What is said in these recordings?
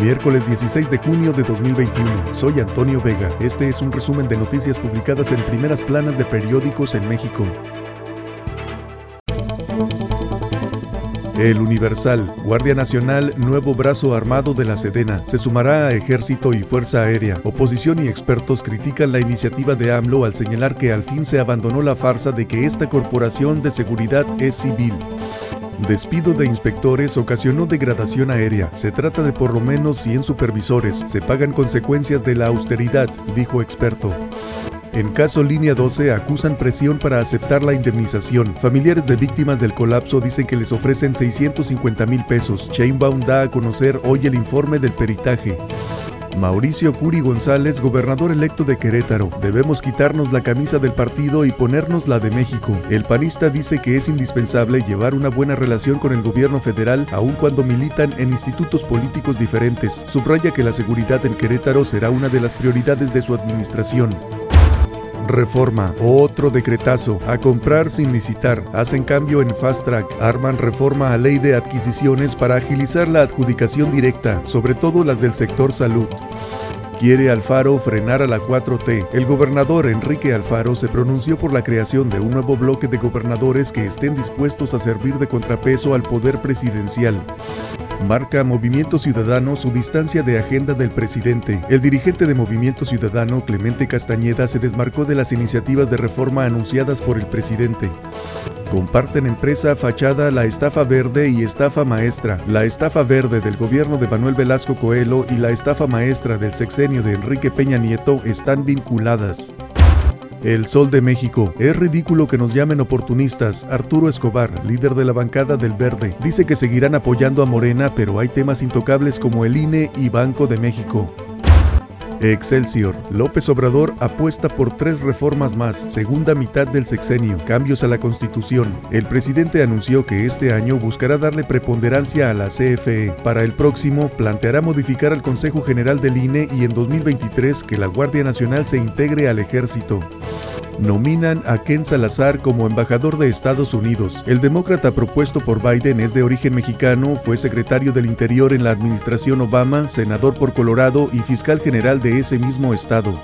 Miércoles 16 de junio de 2021. Soy Antonio Vega. Este es un resumen de noticias publicadas en primeras planas de periódicos en México. El Universal, Guardia Nacional, nuevo brazo armado de la Sedena, se sumará a Ejército y Fuerza Aérea. Oposición y expertos critican la iniciativa de AMLO al señalar que al fin se abandonó la farsa de que esta corporación de seguridad es civil. Despido de inspectores ocasionó degradación aérea. Se trata de por lo menos 100 supervisores. Se pagan consecuencias de la austeridad, dijo experto. En caso Línea 12 acusan presión para aceptar la indemnización. Familiares de víctimas del colapso dicen que les ofrecen 650 mil pesos. Chainbaum da a conocer hoy el informe del peritaje. Mauricio Curi González, gobernador electo de Querétaro. Debemos quitarnos la camisa del partido y ponernos la de México. El panista dice que es indispensable llevar una buena relación con el gobierno federal aun cuando militan en institutos políticos diferentes. Subraya que la seguridad en Querétaro será una de las prioridades de su administración. Reforma, otro decretazo, a comprar sin licitar, hacen cambio en Fast Track, arman reforma a ley de adquisiciones para agilizar la adjudicación directa, sobre todo las del sector salud. Quiere Alfaro frenar a la 4T. El gobernador Enrique Alfaro se pronunció por la creación de un nuevo bloque de gobernadores que estén dispuestos a servir de contrapeso al poder presidencial. Marca Movimiento Ciudadano su distancia de agenda del presidente. El dirigente de Movimiento Ciudadano, Clemente Castañeda, se desmarcó de las iniciativas de reforma anunciadas por el presidente. Comparten empresa fachada la estafa verde y estafa maestra. La estafa verde del gobierno de Manuel Velasco Coelho y la estafa maestra del sexenio de Enrique Peña Nieto están vinculadas. El Sol de México. Es ridículo que nos llamen oportunistas. Arturo Escobar, líder de la bancada del Verde, dice que seguirán apoyando a Morena, pero hay temas intocables como el INE y Banco de México. Excelsior. López Obrador apuesta por tres reformas más, segunda mitad del sexenio, cambios a la Constitución. El presidente anunció que este año buscará darle preponderancia a la CFE. Para el próximo, planteará modificar al Consejo General del INE y en 2023 que la Guardia Nacional se integre al ejército nominan a Ken Salazar como embajador de Estados Unidos. El demócrata propuesto por Biden es de origen mexicano, fue secretario del Interior en la administración Obama, senador por Colorado y fiscal general de ese mismo estado.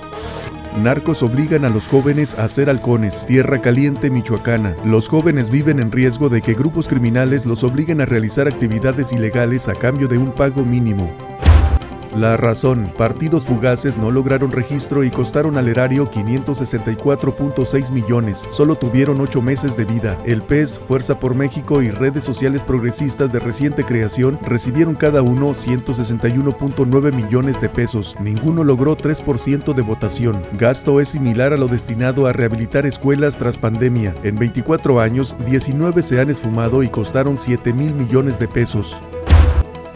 Narcos obligan a los jóvenes a ser halcones, tierra caliente michoacana. Los jóvenes viven en riesgo de que grupos criminales los obliguen a realizar actividades ilegales a cambio de un pago mínimo. La razón, partidos fugaces no lograron registro y costaron al erario 564.6 millones, solo tuvieron 8 meses de vida. El PES, Fuerza por México y redes sociales progresistas de reciente creación recibieron cada uno 161.9 millones de pesos, ninguno logró 3% de votación. Gasto es similar a lo destinado a rehabilitar escuelas tras pandemia. En 24 años, 19 se han esfumado y costaron 7 mil millones de pesos.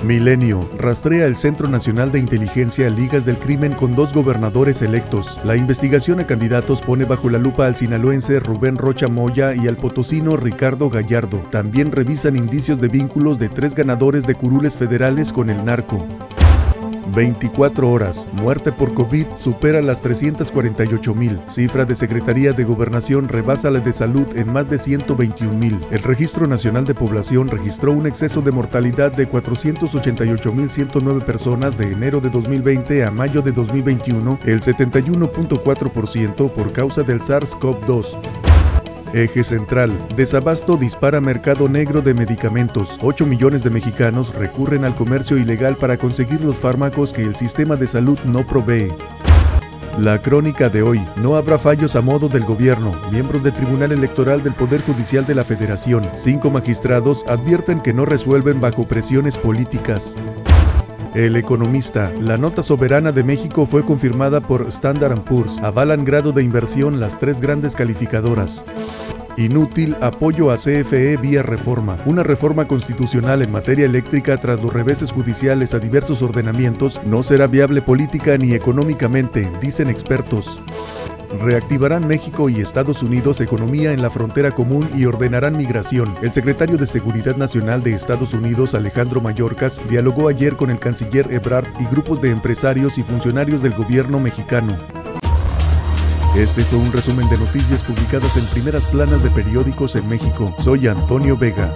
Milenio. Rastrea el Centro Nacional de Inteligencia Ligas del Crimen con dos gobernadores electos. La investigación a candidatos pone bajo la lupa al sinaloense Rubén Rocha Moya y al potosino Ricardo Gallardo. También revisan indicios de vínculos de tres ganadores de curules federales con el narco. 24 horas. Muerte por COVID supera las 348 mil. Cifra de Secretaría de Gobernación rebasa la de salud en más de 121 mil. El Registro Nacional de Población registró un exceso de mortalidad de 488 mil 109 personas de enero de 2020 a mayo de 2021, el 71.4% por causa del SARS-CoV-2. Eje central. Desabasto dispara mercado negro de medicamentos. 8 millones de mexicanos recurren al comercio ilegal para conseguir los fármacos que el sistema de salud no provee. La crónica de hoy. No habrá fallos a modo del gobierno. Miembros del Tribunal Electoral del Poder Judicial de la Federación. Cinco magistrados advierten que no resuelven bajo presiones políticas. El economista, la nota soberana de México fue confirmada por Standard Poor's. Avalan grado de inversión las tres grandes calificadoras. Inútil apoyo a CFE vía reforma. Una reforma constitucional en materia eléctrica tras los reveses judiciales a diversos ordenamientos no será viable política ni económicamente, dicen expertos. Reactivarán México y Estados Unidos economía en la frontera común y ordenarán migración. El secretario de Seguridad Nacional de Estados Unidos, Alejandro Mayorkas, dialogó ayer con el canciller Ebrard y grupos de empresarios y funcionarios del gobierno mexicano. Este fue un resumen de noticias publicadas en primeras planas de periódicos en México. Soy Antonio Vega.